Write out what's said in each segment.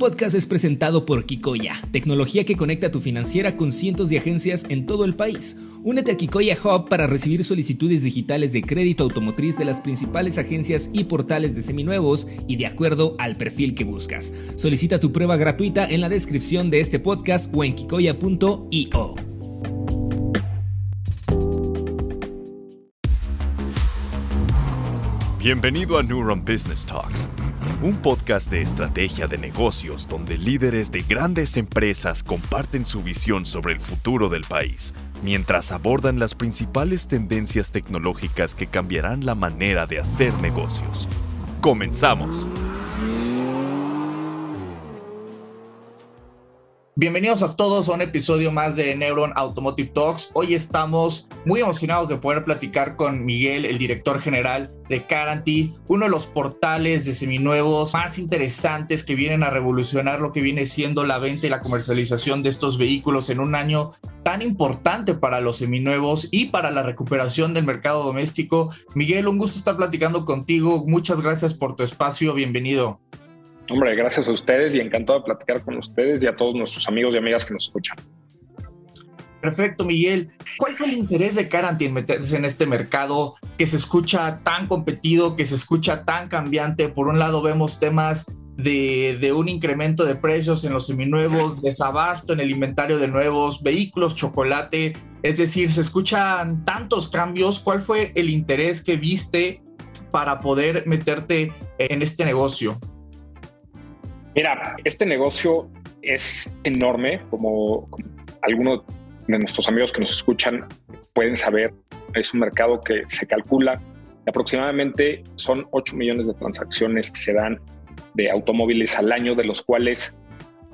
podcast es presentado por Kikoya, tecnología que conecta tu financiera con cientos de agencias en todo el país. Únete a Kikoya Hub para recibir solicitudes digitales de crédito automotriz de las principales agencias y portales de seminuevos y de acuerdo al perfil que buscas. Solicita tu prueba gratuita en la descripción de este podcast o en kikoya.io. Bienvenido a Neuron Business Talks, un podcast de estrategia de negocios donde líderes de grandes empresas comparten su visión sobre el futuro del país, mientras abordan las principales tendencias tecnológicas que cambiarán la manera de hacer negocios. Comenzamos. Bienvenidos a todos a un episodio más de Neuron Automotive Talks. Hoy estamos muy emocionados de poder platicar con Miguel, el director general de Caranty, uno de los portales de seminuevos más interesantes que vienen a revolucionar lo que viene siendo la venta y la comercialización de estos vehículos en un año tan importante para los seminuevos y para la recuperación del mercado doméstico. Miguel, un gusto estar platicando contigo. Muchas gracias por tu espacio. Bienvenido. Hombre, gracias a ustedes y encantado de platicar con ustedes y a todos nuestros amigos y amigas que nos escuchan. Perfecto, Miguel. ¿Cuál fue el interés de Caranti en meterse en este mercado que se escucha tan competido, que se escucha tan cambiante? Por un lado vemos temas de, de, un incremento de precios en los seminuevos, desabasto en el inventario de nuevos, vehículos, chocolate. Es decir, se escuchan tantos cambios. ¿Cuál fue el interés que viste para poder meterte en este negocio? Mira, este negocio es enorme, como, algunos de nuestros amigos que nos escuchan pueden saber. Es un mercado que se calcula aproximadamente son 8 millones de transacciones que se dan de automóviles al año, de los cuales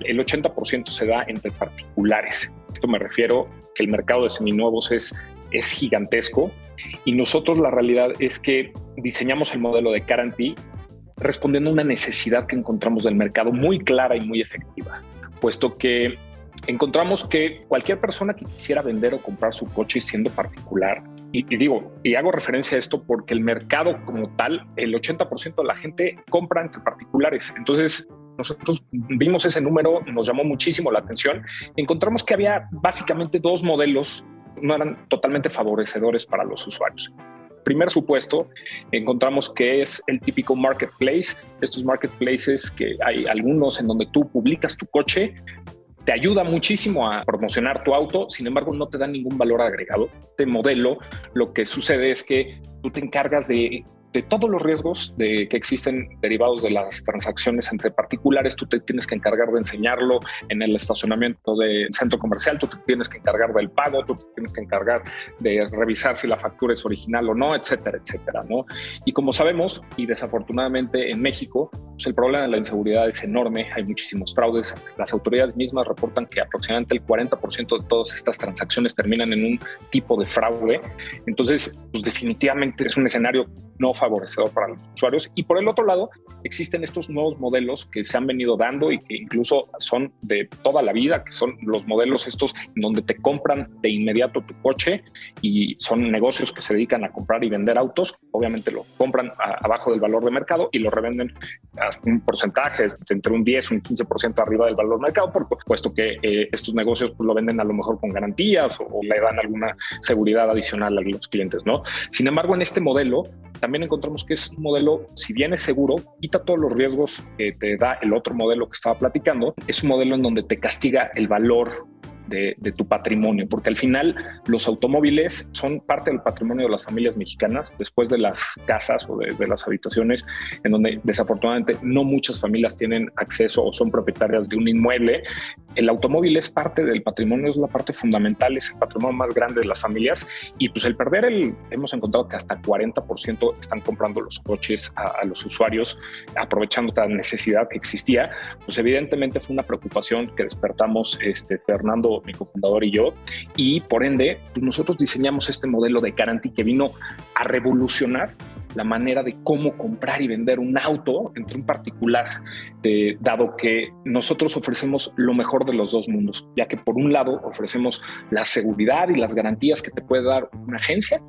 el 80% se da entre particulares. Esto me refiero que el mercado de seminuevos es, es gigantesco y nosotros la realidad es que diseñamos el modelo de Guarantee respondiendo a una necesidad que encontramos del mercado muy clara y muy efectiva, puesto que encontramos que cualquier persona que quisiera vender o comprar su coche siendo particular, y, digo, y hago referencia a esto porque el mercado como tal, el 80% de la gente compra entre particulares. Entonces, nosotros vimos ese número, nos llamó muchísimo la atención. Encontramos que había básicamente dos modelos, no eran totalmente favorecedores para los usuarios primer supuesto encontramos que es el típico marketplace, estos marketplaces que hay algunos en donde tú publicas tu coche, te ayuda muchísimo a promocionar tu auto, sin embargo no te da ningún valor agregado. Este modelo lo que sucede es que tú te encargas de de todos los riesgos de, que existen derivados de las transacciones entre particulares, tú te tienes que encargar de enseñarlo en el estacionamiento del centro comercial, tú te tienes que encargar del pago, tú te tienes que encargar de revisar si la factura es original o no, etcétera, etcétera, ¿no? Y como sabemos, y desafortunadamente en México, pues el problema de la inseguridad es enorme, hay muchísimos fraudes, las autoridades mismas reportan que aproximadamente el 40% de todas estas transacciones terminan en un tipo de fraude, entonces, pues definitivamente es un escenario no favorecedor para los usuarios. Y por el otro lado, existen estos nuevos modelos que se han venido dando y que incluso son de toda la vida, que son los modelos estos donde te compran de inmediato tu coche y son negocios que se dedican a comprar y vender autos. Obviamente lo compran abajo del valor de mercado y lo revenden hasta un porcentaje entre un 10 y un 15% arriba del valor de mercado, por, puesto que eh, estos negocios pues, lo venden a lo mejor con garantías o, o le dan alguna seguridad adicional a los clientes, ¿no? Sin embargo, en este modelo también encontramos que es un modelo, si bien es seguro, quita todos los riesgos que te da el otro modelo que estaba platicando, es un modelo en donde te castiga el valor de, tu patrimonio, porque al final los automóviles son parte del patrimonio de las familias mexicanas, después de las casas o de, las habitaciones, en donde desafortunadamente no muchas familias tienen acceso o son propietarias de un inmueble. El automóvil es parte del patrimonio, es la parte fundamental, es el patrimonio más grande de las familias y pues el perder el, hemos encontrado que hasta 40% están comprando los coches a, a los usuarios, aprovechando esta necesidad que existía, pues evidentemente fue una preocupación que despertamos este, Fernando mi cofundador y yo, y por ende, pues nosotros diseñamos este modelo de Guarantee que vino a revolucionar la manera de cómo comprar y vender un auto entre un particular, dado que nosotros ofrecemos lo mejor de los dos mundos, ya que por un lado ofrecemos la seguridad y las garantías que te puede dar una agencia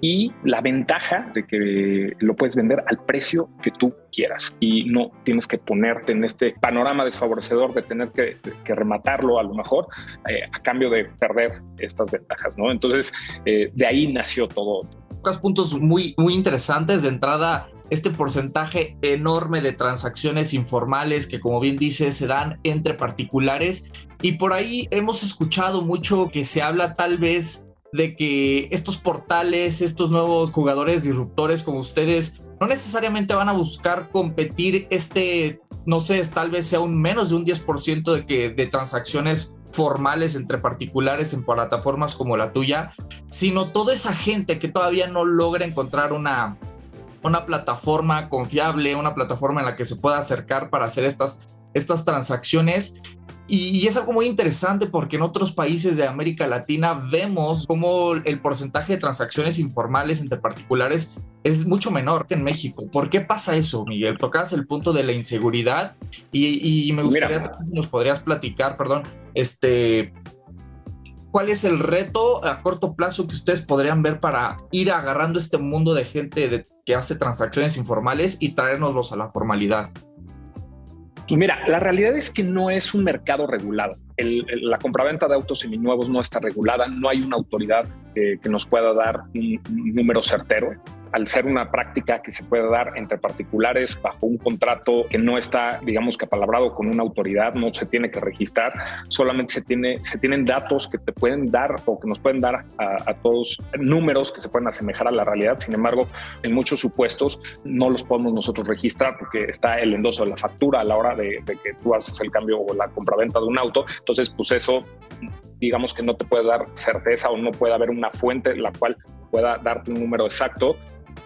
y la ventaja de que lo puedes vender al precio que tú quieras y no tienes que ponerte en este panorama desfavorecedor de tener que, rematarlo a lo mejor eh, a cambio de perder estas ventajas, ¿no? Entonces, eh, de ahí nació todo. Puntos muy, muy interesantes. De entrada, este porcentaje enorme de transacciones informales que, como bien dice, se dan entre particulares. Y por ahí hemos escuchado mucho que se habla tal vez de que estos portales, estos nuevos jugadores disruptores como ustedes, no necesariamente van a buscar competir este, no sé, tal vez sea un menos de un 10% de, que, de transacciones formales entre particulares en plataformas como la tuya, sino toda esa gente que todavía no logra encontrar una, una plataforma confiable, una plataforma en la que se pueda acercar para hacer estas, estas transacciones. Y, es algo muy interesante porque en otros países de América Latina vemos cómo el porcentaje de transacciones informales entre particulares es mucho menor que en México. ¿Por qué pasa eso, Miguel? Tocas el punto de la inseguridad y, me gustaría si nos podrías platicar, perdón, este, ¿cuál es el reto a corto plazo que ustedes podrían ver para ir agarrando este mundo de gente que hace transacciones informales y traernoslos a la formalidad? Y mira, la realidad es que no es un mercado regulado. la compraventa de autos seminuevos no está regulada, no hay una autoridad que nos pueda dar un número certero al ser una práctica que se puede dar entre particulares bajo un contrato que no está, digamos que apalabrado con una autoridad, no se tiene que registrar, solamente se, tiene, se tienen datos que te pueden dar o que nos pueden dar a, todos números que se pueden asemejar a la realidad. Sin embargo, en muchos supuestos no los podemos nosotros registrar porque está el endoso de la factura a la hora de, que tú haces el cambio o la compraventa de un auto. Entonces, pues eso digamos que no te puede dar certeza o no puede haber una fuente la cual pueda darte un número exacto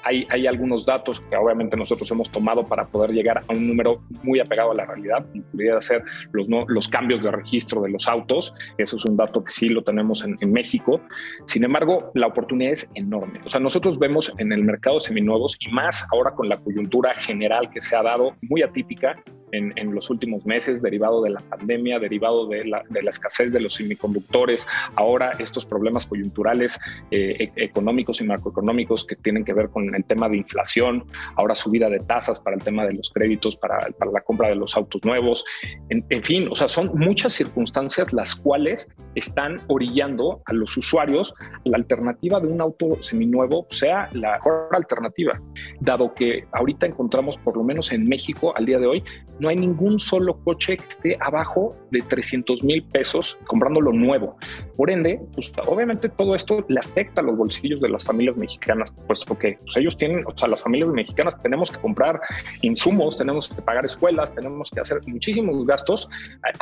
hay, hay, algunos datos que obviamente nosotros hemos tomado para poder llegar a un número muy apegado a la realidad, como pudiera ser los, los cambios de registro de los autos. Eso es un dato que sí lo tenemos en, en, México. Sin embargo, la oportunidad es enorme. O sea, nosotros vemos en el mercado seminuevos y más ahora con la coyuntura general que se ha dado muy atípica, en, los últimos meses, derivado de la pandemia, derivado de la, de la escasez de los semiconductores, ahora estos problemas coyunturales eh, e, económicos y macroeconómicos que tienen que ver con el tema de inflación, ahora subida de tasas para el tema de los créditos, para, para la compra de los autos nuevos, en, en fin, o sea, son muchas circunstancias las cuales están orillando a los usuarios la alternativa de un auto seminuevo sea la mejor alternativa, dado que ahorita encontramos, por lo menos en México, al día de hoy, no hay ningún solo coche que esté abajo de 300 mil pesos comprándolo nuevo. Por ende, pues, obviamente todo esto le afecta a los bolsillos de las familias mexicanas, puesto que pues, ellos tienen, o sea, las familias mexicanas tenemos que comprar insumos, tenemos que pagar escuelas, tenemos que hacer muchísimos gastos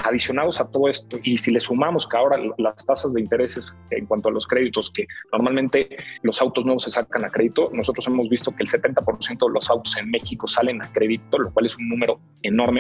adicionados a todo esto. Y si le sumamos que ahora las tasas de intereses en cuanto a los créditos, que normalmente los autos nuevos se sacan a crédito, nosotros hemos visto que el 70% de los autos en México salen a crédito, lo cual es un número enorme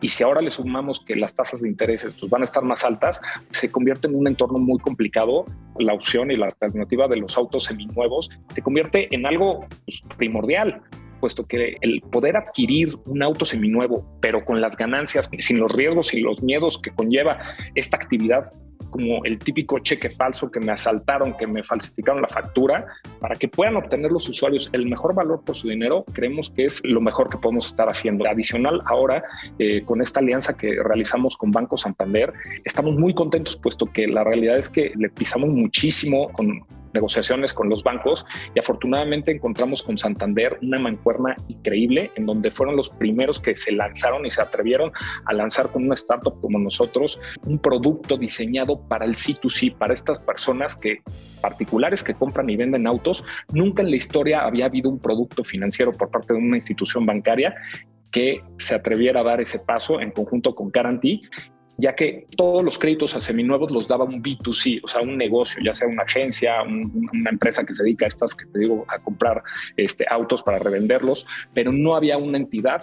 y si ahora le sumamos que las tasas de intereses pues, van a estar más altas, se convierte en un entorno muy complicado. La opción y la alternativa de los autos seminuevos se convierte en algo pues, primordial puesto que el poder adquirir un auto seminuevo, pero con las ganancias, sin los riesgos y los miedos que conlleva esta actividad, como el típico cheque falso que me asaltaron, que me falsificaron la factura, para que puedan obtener los usuarios el mejor valor por su dinero, creemos que es lo mejor que podemos estar haciendo. Adicional, ahora eh, con esta alianza que realizamos con Banco Santander, estamos muy contentos, puesto que la realidad es que le pisamos muchísimo con negociaciones con los bancos y afortunadamente encontramos con Santander una mancuerna increíble en donde fueron los primeros que se lanzaron y se atrevieron a lanzar con una startup como nosotros un producto diseñado para el C2C, para estas personas que particulares que compran y venden autos. Nunca en la historia había habido un producto financiero por parte de una institución bancaria que se atreviera a dar ese paso en conjunto con Guarantee ya que todos los créditos a seminuevos los daba un B2C, o sea, un negocio, ya sea una agencia, una empresa que se dedica a estas, que te digo, a comprar este, autos para revenderlos, pero no había una entidad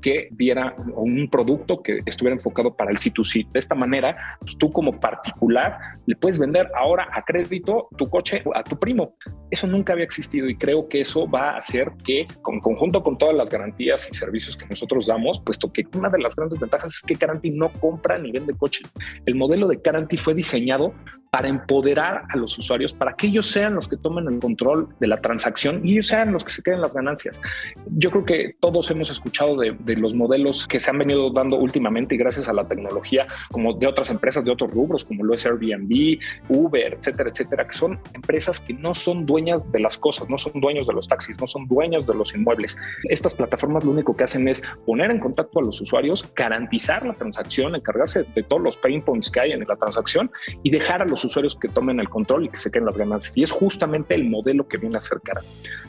que diera un producto que estuviera enfocado para el C2C. De esta manera, pues, tú como particular le puedes vender ahora a crédito tu coche a tu primo. Eso nunca había existido y creo que eso va a hacer que, con conjunto con todas las garantías y servicios que nosotros damos, puesto que una de las grandes ventajas es que Garanti no compra ni vende coches. El modelo de Garanti fue diseñado para empoderar a los usuarios, para que ellos sean los que tomen el control de la transacción y ellos sean los que se queden las ganancias. Yo creo que todos hemos escuchado de, de los modelos que se han venido dando últimamente y gracias a la tecnología, como de otras empresas de otros rubros, como lo es Airbnb, Uber, etcétera, etcétera, que son empresas que no son dueñas de las cosas, no son dueños de los taxis, no son dueños de los inmuebles. Estas plataformas lo único que hacen es poner en contacto a los usuarios, garantizar la transacción, encargarse de todos los pain points que hay en la transacción y dejar a los usuarios que tomen el control y que se queden las ganancias. Y es justamente el modelo que viene a ser cara.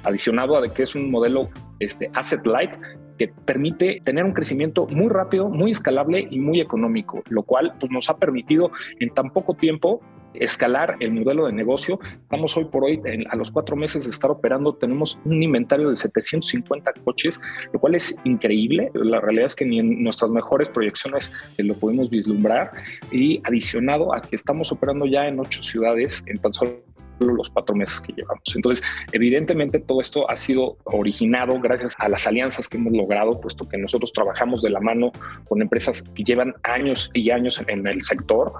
Adicionado a que es un modelo este, asset light que permite tener un crecimiento muy rápido, muy escalable y muy económico, lo cual pues, nos ha permitido en tan poco tiempo escalar el modelo de negocio. Estamos hoy por hoy, a los cuatro meses de estar operando, tenemos un inventario de 750 coches, lo cual es increíble. La realidad es que ni en nuestras mejores proyecciones lo pudimos vislumbrar. Y adicionado a que estamos operando ya en ocho ciudades en tan solo los cuatro meses que llevamos. Entonces, evidentemente todo esto ha sido originado gracias a las alianzas que hemos logrado, puesto que nosotros trabajamos de la mano con empresas que llevan años y años en, el sector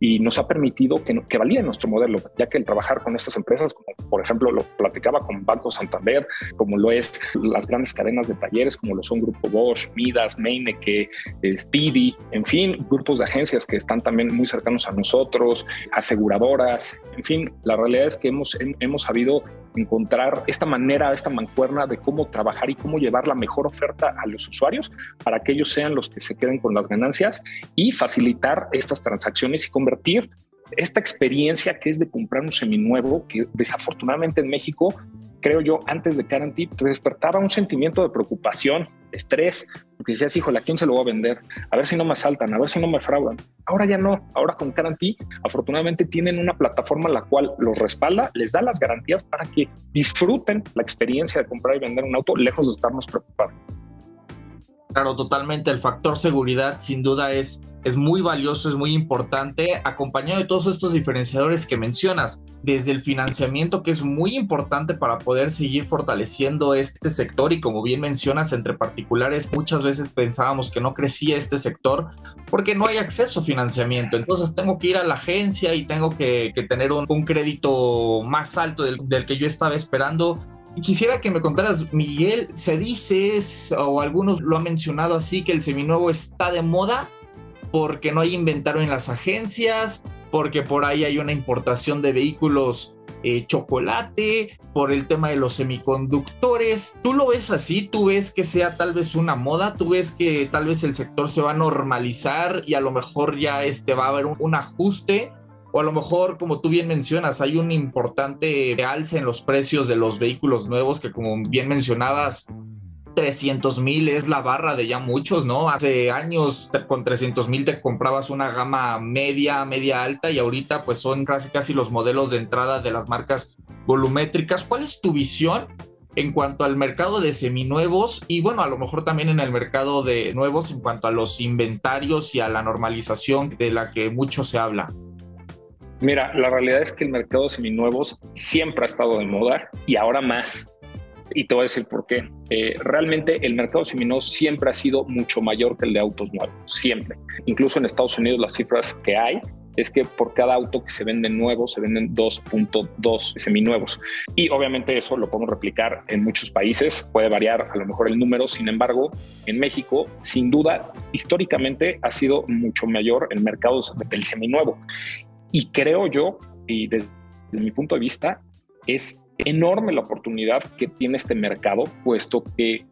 y nos ha permitido que, que valide nuestro modelo, ya que el trabajar con estas empresas, como por ejemplo lo platicaba con Banco Santander, como lo es las grandes cadenas de talleres, como lo son Grupo Bosch, Midas, Meineke, Speedy, en fin, grupos de agencias que están también muy cercanos a nosotros, aseguradoras, en fin, la realidad es que hemos, hemos sabido encontrar esta manera, esta mancuerna de cómo trabajar y cómo llevar la mejor oferta a los usuarios para que ellos sean los que se queden con las ganancias y facilitar estas transacciones y convertir esta experiencia que es de comprar un seminuevo, que desafortunadamente en México creo yo, antes de Guarantee, te despertaba un sentimiento de preocupación, estrés, porque decías, híjole, ¿a quién se lo voy a vender? A ver si no me asaltan, a ver si no me fraudan. Ahora ya no, ahora con Guarantee, afortunadamente tienen una plataforma la cual los respalda, les da las garantías para que disfruten la experiencia de comprar y vender un auto lejos de estarnos preocupados. Claro, totalmente. El factor seguridad sin duda es, es muy valioso, es muy importante, acompañado de todos estos diferenciadores que mencionas, desde el financiamiento que es muy importante para poder seguir fortaleciendo este sector y como bien mencionas, entre particulares muchas veces pensábamos que no crecía este sector porque no hay acceso a financiamiento. Entonces tengo que ir a la agencia y tengo que, tener un, crédito más alto del, del que yo estaba esperando Quisiera que me contaras, Miguel, se dice, o algunos lo han mencionado así, que el seminuevo está de moda porque no hay inventario en las agencias, porque por ahí hay una importación de vehículos eh, chocolate, por el tema de los semiconductores. ¿Tú lo ves así? ¿Tú ves que sea tal vez una moda? ¿Tú ves que tal vez el sector se va a normalizar y a lo mejor ya este va a haber un ajuste? O a lo mejor, como tú bien mencionas, hay un importante alza en los precios de los vehículos nuevos que, como bien mencionabas, 300 mil es la barra de ya muchos, ¿no? Hace años con 300 mil te comprabas una gama media, media alta y ahorita pues son casi casi los modelos de entrada de las marcas volumétricas. ¿Cuál es tu visión en cuanto al mercado de seminuevos y bueno, a lo mejor también en el mercado de nuevos en cuanto a los inventarios y a la normalización de la que mucho se habla? Mira, la realidad es que el mercado de seminuevos siempre ha estado de moda y ahora más. Y te voy a decir por qué. Eh, realmente el mercado de seminuevos siempre ha sido mucho mayor que el de autos nuevos, siempre. Incluso en Estados Unidos las cifras que hay es que por cada auto que se vende nuevo se venden 2.2 seminuevos. Y obviamente eso lo podemos replicar en muchos países, puede variar a lo mejor el número, sin embargo, en México, sin duda, históricamente ha sido mucho mayor el mercado del seminuevo. Y creo yo, y desde, mi punto de vista, es enorme la oportunidad que tiene este mercado, puesto que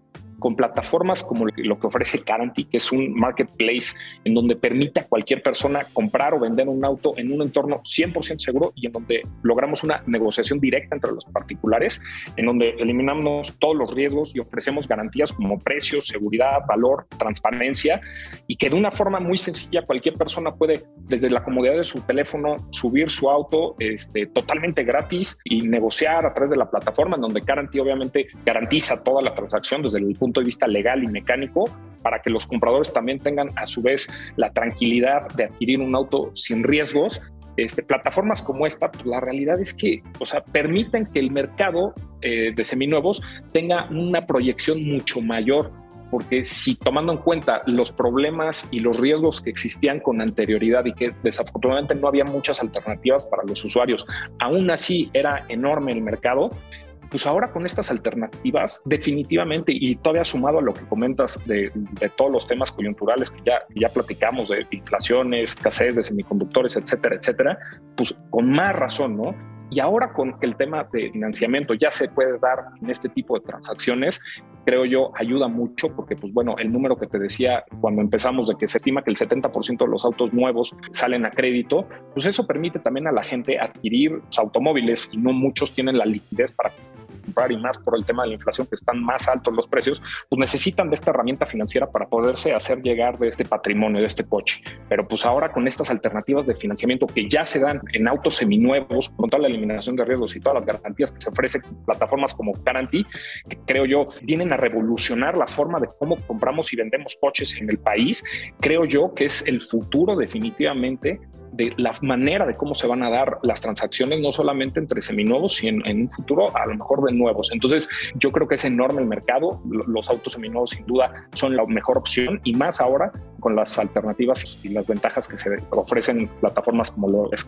con plataformas como lo que ofrece Caranti, que es un marketplace en donde permite a cualquier persona comprar o vender un auto en un entorno 100% seguro y en donde logramos una negociación directa entre los particulares, en donde eliminamos todos los riesgos y ofrecemos garantías como precio, seguridad, valor, transparencia y que de una forma muy sencilla cualquier persona puede desde la comodidad de su teléfono subir su auto este, totalmente gratis y negociar a través de la plataforma en donde Caranti obviamente garantiza toda la transacción desde el punto de vista legal y mecánico para que los compradores también tengan a su vez la tranquilidad de adquirir un auto sin riesgos. Este, plataformas como esta, pues, la realidad es que, o sea, permiten que el mercado eh, de seminuevos tenga una proyección mucho mayor porque si tomando en cuenta los problemas y los riesgos que existían con anterioridad y que desafortunadamente no había muchas alternativas para los usuarios, aún así era enorme el mercado, pues ahora con estas alternativas, definitivamente, y todavía sumado a lo que comentas de, todos los temas coyunturales que ya, ya platicamos, de inflaciones, escasez de semiconductores, etcétera, etcétera, pues con más razón, ¿no? Y ahora con el tema de financiamiento ya se puede dar en este tipo de transacciones, creo yo ayuda mucho porque, pues bueno, el número que te decía cuando empezamos de que se estima que el 70% de los autos nuevos salen a crédito, pues eso permite también a la gente adquirir automóviles y no muchos tienen la liquidez para comprar y más por el tema de la inflación que están más altos los precios, pues necesitan de esta herramienta financiera para poderse hacer llegar de este patrimonio, de este coche. Pero pues ahora con estas alternativas de financiamiento que ya se dan en autos seminuevos, con toda la eliminación de riesgos y todas las garantías que se ofrecen plataformas como Guarantee, que creo yo vienen a revolucionar la forma de cómo compramos y vendemos coches en el país, creo yo que es el futuro definitivamente de la manera de cómo se van a dar las transacciones, no solamente entre seminuevos, sino en, un futuro a lo mejor de nuevos. Entonces, yo creo que es enorme el mercado. Los autos seminuevos, sin duda, son la mejor opción y más ahora con las alternativas y las ventajas que se ofrecen plataformas como lo es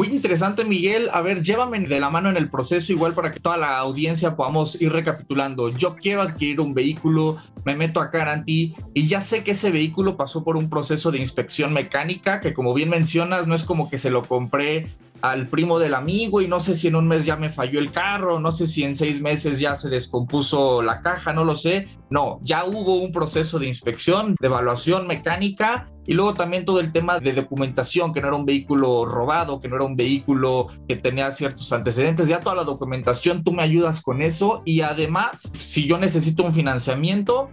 muy interesante, Miguel. A ver, llévame de la mano en el proceso, igual para que toda la audiencia podamos ir recapitulando. Yo quiero adquirir un vehículo, me meto a Guarantee y ya sé que ese vehículo pasó por un proceso de inspección mecánica, que como bien mencionas, no es como que se lo compré al primo del amigo y no sé si en un mes ya me falló el carro, no sé si en seis meses ya se descompuso la caja, no lo sé. No, ya hubo un proceso de inspección, de evaluación mecánica y luego también todo el tema de documentación, que no era un vehículo robado, que no era un vehículo que tenía ciertos antecedentes. Ya toda la documentación, tú me ayudas con eso. Y además, si yo necesito un financiamiento,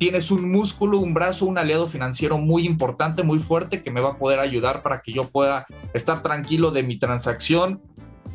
tienes un músculo, un brazo, un aliado financiero muy importante, muy fuerte, que me va a poder ayudar para que yo pueda estar tranquilo de mi transacción,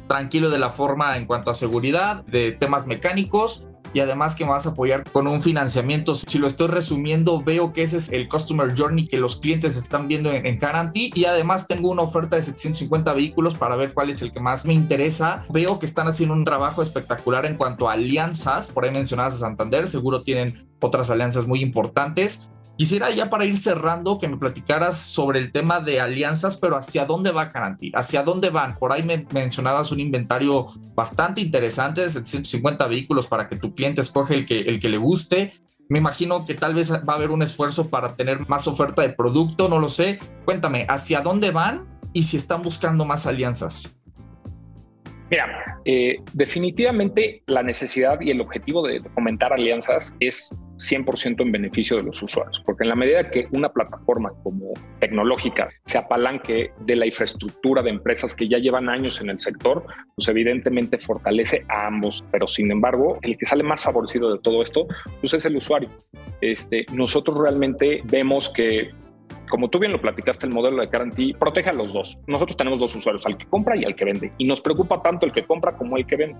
tranquilo de la forma en cuanto a seguridad, de temas mecánicos y además que me vas a apoyar con un financiamiento. Si lo estoy resumiendo, veo que ese es el Customer Journey que los clientes están viendo en, en y además tengo una oferta de 750 vehículos para ver cuál es el que más me interesa. Veo que están haciendo un trabajo espectacular en cuanto a alianzas, por ahí mencionadas a Santander, seguro tienen otras alianzas muy importantes. Quisiera ya para ir cerrando que me platicaras sobre el tema de alianzas, pero hacia dónde va Garanti, hacia dónde van. Por ahí me mencionabas un inventario bastante interesante de 750 vehículos para que tu cliente escoge el que, el que le guste. Me imagino que tal vez va a haber un esfuerzo para tener más oferta de producto, no lo sé. Cuéntame, ¿hacia dónde van y si están buscando más alianzas? Mira, eh, definitivamente la necesidad y el objetivo de fomentar alianzas es 100% en beneficio de los usuarios, porque en la medida que una plataforma como tecnológica se apalanque de la infraestructura de empresas que ya llevan años en el sector, pues evidentemente fortalece a ambos, pero sin embargo, el que sale más favorecido de todo esto, pues es el usuario. Este, nosotros realmente vemos que como tú bien lo platicaste, el modelo de Guarantee protege a los dos. Nosotros tenemos dos usuarios, al que compra y al que vende. Y nos preocupa tanto el que compra como el que vende.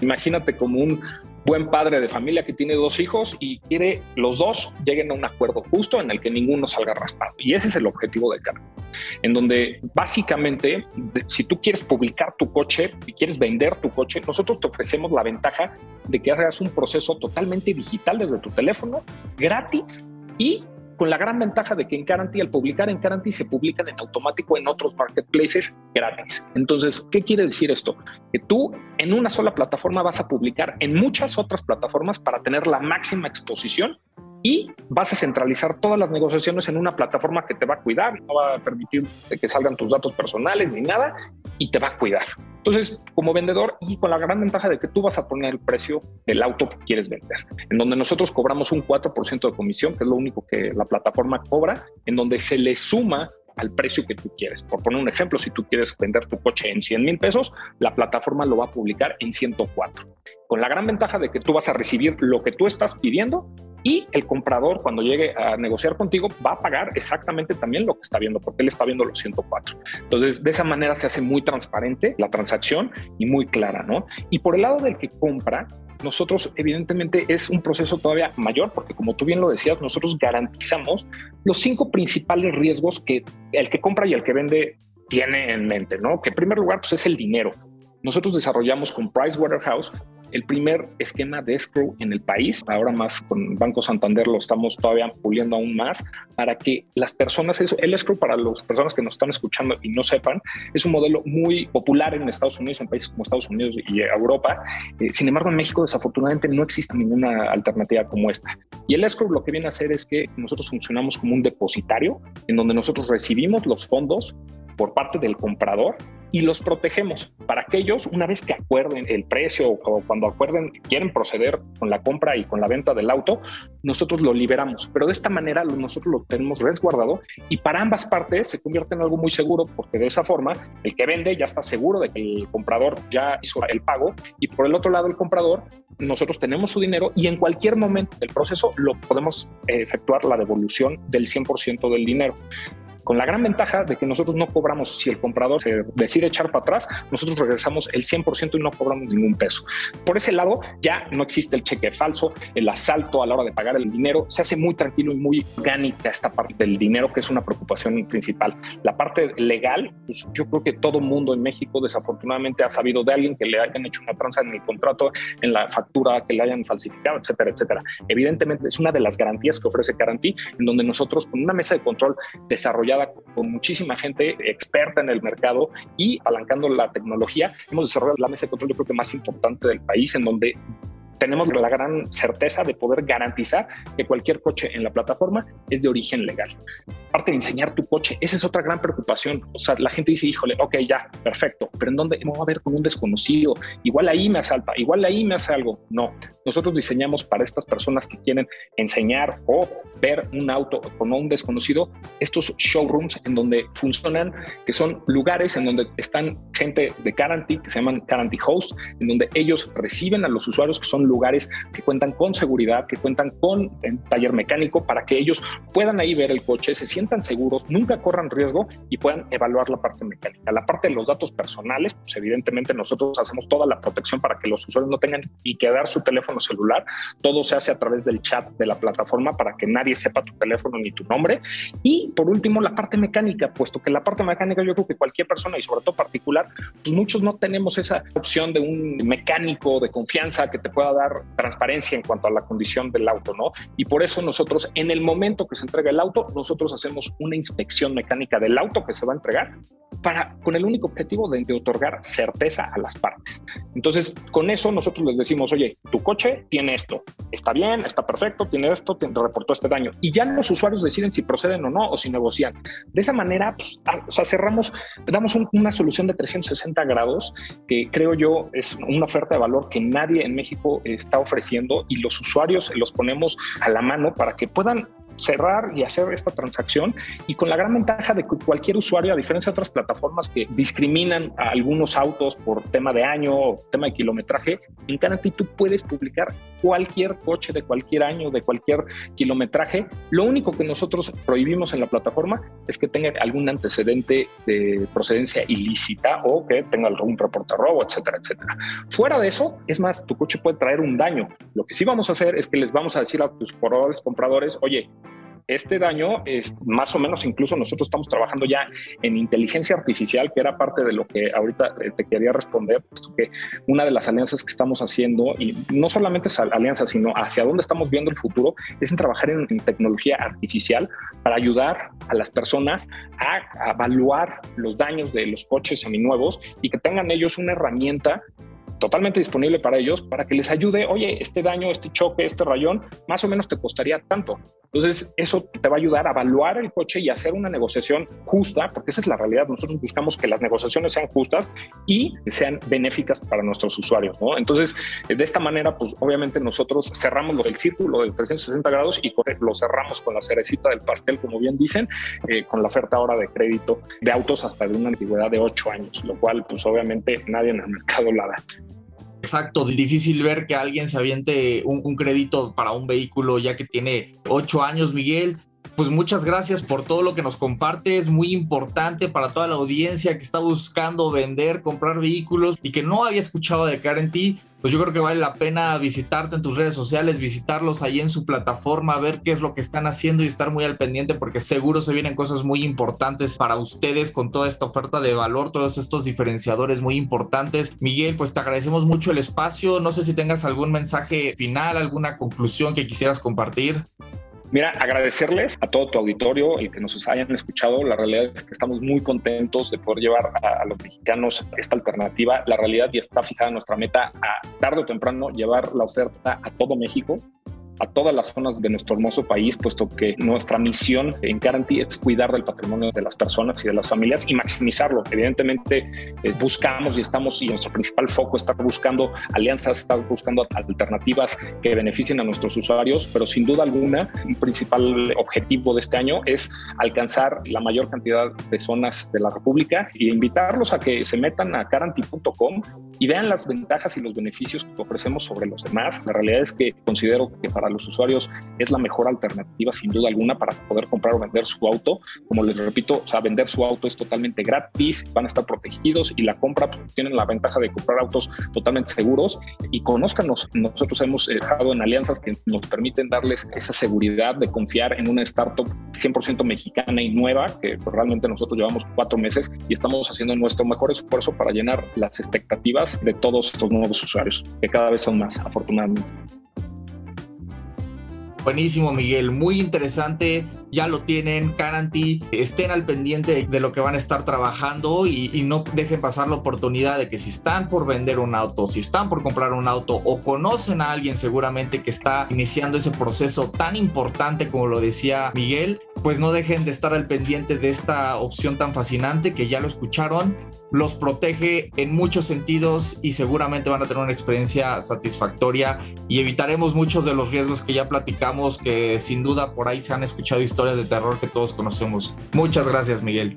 Imagínate como un buen padre de familia que tiene dos hijos y quiere los dos lleguen a un acuerdo justo en el que ninguno salga raspado. Y ese es el objetivo de Guarantee. En donde básicamente, si tú quieres publicar tu coche y quieres vender tu coche, nosotros te ofrecemos la ventaja de que hagas un proceso totalmente digital desde tu teléfono, gratis y con la gran ventaja de que en Guarantee, al publicar en Guarantee, se publican en automático en otros marketplaces gratis. Entonces, ¿qué quiere decir esto? Que tú en una sola plataforma vas a publicar en muchas otras plataformas para tener la máxima exposición y vas a centralizar todas las negociaciones en una plataforma que te va a cuidar, no va a permitir que salgan tus datos personales ni nada y te va a cuidar. Entonces, como vendedor y con la gran ventaja de que tú vas a poner el precio del auto que quieres vender, en donde nosotros cobramos un 4% de comisión, que es lo único que la plataforma cobra, en donde se le suma al precio que tú quieres. Por poner un ejemplo, si tú quieres vender tu coche en 100 mil pesos, la plataforma lo va a publicar en 104. Con la gran ventaja de que tú vas a recibir lo que tú estás pidiendo y el comprador cuando llegue a negociar contigo va a pagar exactamente también lo que está viendo, porque él está viendo los 104. Entonces, de esa manera se hace muy transparente la transacción y muy clara, ¿no? Y por el lado del que compra, nosotros evidentemente es un proceso todavía mayor porque como tú bien lo decías, nosotros garantizamos los cinco principales riesgos que el que compra y el que vende tiene en mente, ¿no? Que en primer lugar pues es el dinero. Nosotros desarrollamos con Pricewaterhouse el primer esquema de escrow en el país. Ahora más con Banco Santander lo estamos todavía puliendo aún más para que las personas, el escrow para las personas que nos están escuchando y no sepan, es un modelo muy popular en Estados Unidos, en países como Estados Unidos y Europa. Eh, sin embargo, en México desafortunadamente no existe ninguna alternativa como esta. Y el escrow lo que viene a hacer es que nosotros funcionamos como un depositario en donde nosotros recibimos los fondos por parte del comprador y los protegemos para que ellos, una vez que acuerden el precio o cuando acuerden, quieren proceder con la compra y con la venta del auto, nosotros lo liberamos. Pero de esta manera nosotros lo tenemos resguardado y para ambas partes se convierte en algo muy seguro porque de esa forma el que vende ya está seguro de que el comprador ya hizo el pago y por el otro lado el comprador, nosotros tenemos su dinero y en cualquier momento del proceso lo podemos efectuar la devolución del 100% del dinero con la gran ventaja de que nosotros no cobramos, si el comprador se decide echar para atrás, nosotros regresamos el 100% y no cobramos ningún peso. Por ese lado, ya no existe el cheque falso, el asalto a la hora de pagar el dinero, se hace muy tranquilo y muy orgánica esta parte del dinero, que es una preocupación principal. La parte legal, pues yo creo que todo mundo en México desafortunadamente ha sabido de alguien que le hayan hecho una tranza en el contrato, en la factura, que le hayan falsificado, etcétera, etcétera. Evidentemente es una de las garantías que ofrece Carantí, en donde nosotros con una mesa de control desarrollada con muchísima gente experta en el mercado y apalancando la tecnología, hemos desarrollado la mesa de control yo creo que más importante del país, en donde tenemos la gran certeza de poder garantizar que cualquier coche en la plataforma es de origen legal. Aparte de enseñar tu coche, esa es otra gran preocupación. O sea, la gente dice, híjole, ok, ya, perfecto, pero ¿en dónde vamos a ver con un desconocido? Igual ahí me asalta, igual ahí me hace algo. No, nosotros diseñamos para estas personas que quieren enseñar o ver un auto con un desconocido, estos showrooms en donde funcionan, que son lugares en donde están gente de Guarantee, que se llaman Guarantee Host, en donde ellos reciben a los usuarios que son lugares que cuentan con seguridad, que cuentan con taller mecánico para que ellos puedan ahí ver el coche, se sientan seguros, nunca corran riesgo y puedan evaluar la parte mecánica. La parte de los datos personales, pues evidentemente nosotros hacemos toda la protección para que los usuarios no tengan ni que dar su teléfono celular. Todo se hace a través del chat de la plataforma para que nadie sepa tu teléfono ni tu nombre. Y por último, la parte mecánica, puesto que la parte mecánica yo creo que cualquier persona y sobre todo particular, pues muchos no tenemos esa opción de un mecánico de confianza que te pueda dar transparencia en cuanto a la condición del auto, ¿no? Y por eso nosotros, en el momento que se entrega el auto, nosotros hacemos una inspección mecánica del auto que se va a entregar para, con el único objetivo de, otorgar certeza a las partes. Entonces, con eso nosotros les decimos, oye, tu coche tiene esto, está bien, está perfecto, tiene esto, te reportó este daño. Y ya los usuarios deciden si proceden o no, o si negocian. De esa manera, pues, o sea, cerramos, damos una solución de 360 grados que creo yo es una oferta de valor que nadie en México está ofreciendo y los usuarios los ponemos a la mano para que puedan cerrar y hacer esta transacción y con la gran ventaja de que cualquier usuario, a diferencia de otras plataformas que discriminan a algunos autos por tema de año o tema de kilometraje, en Canati tú puedes publicar cualquier coche de cualquier año, de cualquier kilometraje. Lo único que nosotros prohibimos en la plataforma es que tenga algún antecedente de procedencia ilícita o que tenga algún reporte de robo, etcétera, etcétera. Fuera de eso, es más, tu coche puede traer un daño. Lo que sí vamos a hacer es que les vamos a decir a tus compradores, oye, este daño es más o menos, incluso nosotros estamos trabajando ya en inteligencia artificial, que era parte de lo que ahorita eh, te quería responder, puesto que una de las alianzas que estamos haciendo, y no solamente es alianza, sino hacia dónde estamos viendo el futuro, es en trabajar en, tecnología artificial para ayudar a las personas a, a evaluar los daños de los coches seminuevos y que tengan ellos una herramienta totalmente disponible para ellos para que les ayude, oye, este daño, este choque, este rayón, más o menos te costaría tanto. Entonces, eso te va a ayudar a evaluar el coche y hacer una negociación justa, porque esa es la realidad. Nosotros buscamos que las negociaciones sean justas y sean benéficas para nuestros usuarios, ¿no? Entonces, de esta manera, pues obviamente nosotros cerramos el círculo de 360 grados y lo cerramos con la cerecita del pastel, como bien dicen, eh, con la oferta ahora de crédito de autos hasta de una antigüedad de 8 años, lo cual, pues obviamente nadie en el mercado la da. Exacto, difícil ver que alguien se aviente un, crédito para un vehículo ya que tiene ocho años, Miguel. Pues muchas gracias por todo lo que nos comparte. Es muy importante para toda la audiencia que está buscando vender, comprar vehículos y que no había escuchado de Guarantee. Pues yo creo que vale la pena visitarte en tus redes sociales, visitarlos ahí en su plataforma, ver qué es lo que están haciendo y estar muy al pendiente porque seguro se vienen cosas muy importantes para ustedes con toda esta oferta de valor, todos estos diferenciadores muy importantes. Miguel, pues te agradecemos mucho el espacio. No sé si tengas algún mensaje final, alguna conclusión que quisieras compartir. Mira, agradecerles a todo tu auditorio, el que nos hayan escuchado. La realidad es que estamos muy contentos de poder llevar a, los mexicanos esta alternativa. La realidad ya está fijada nuestra meta a tarde o temprano llevar la oferta a todo México a todas las zonas de nuestro hermoso país, puesto que nuestra misión en Guarantee es cuidar del patrimonio de las personas y de las familias y maximizarlo. Evidentemente, eh, buscamos y estamos, y nuestro principal foco está buscando alianzas, está buscando alternativas que beneficien a nuestros usuarios, pero sin duda alguna, un principal objetivo de este año es alcanzar la mayor cantidad de zonas de la República e invitarlos a que se metan a guarantee.com y vean las ventajas y los beneficios que ofrecemos sobre los demás. La realidad es que considero que para los usuarios es la mejor alternativa sin duda alguna para poder comprar o vender su auto. Como les repito, o sea, vender su auto es totalmente gratis, van a estar protegidos y la compra pues, tienen la ventaja de comprar autos totalmente seguros y conózcanos. Nosotros hemos dejado en alianzas que nos permiten darles esa seguridad de confiar en una startup 100% mexicana y nueva, que realmente nosotros llevamos cuatro meses y estamos haciendo nuestro mejor esfuerzo para llenar las expectativas de todos estos nuevos usuarios, que cada vez son más, afortunadamente. Buenísimo, Miguel. Muy interesante. Ya lo tienen, Guarantee. Estén al pendiente de lo que van a estar trabajando y, y, no dejen pasar la oportunidad de que si están por vender un auto, si están por comprar un auto o conocen a alguien seguramente que está iniciando ese proceso tan importante como lo decía Miguel, pues no dejen de estar al pendiente de esta opción tan fascinante que ya lo escucharon. Los protege en muchos sentidos y seguramente van a tener una experiencia satisfactoria y evitaremos muchos de los riesgos que ya platicamos, que sin duda por ahí se han escuchado historias de terror que todos conocemos. Muchas gracias, Miguel.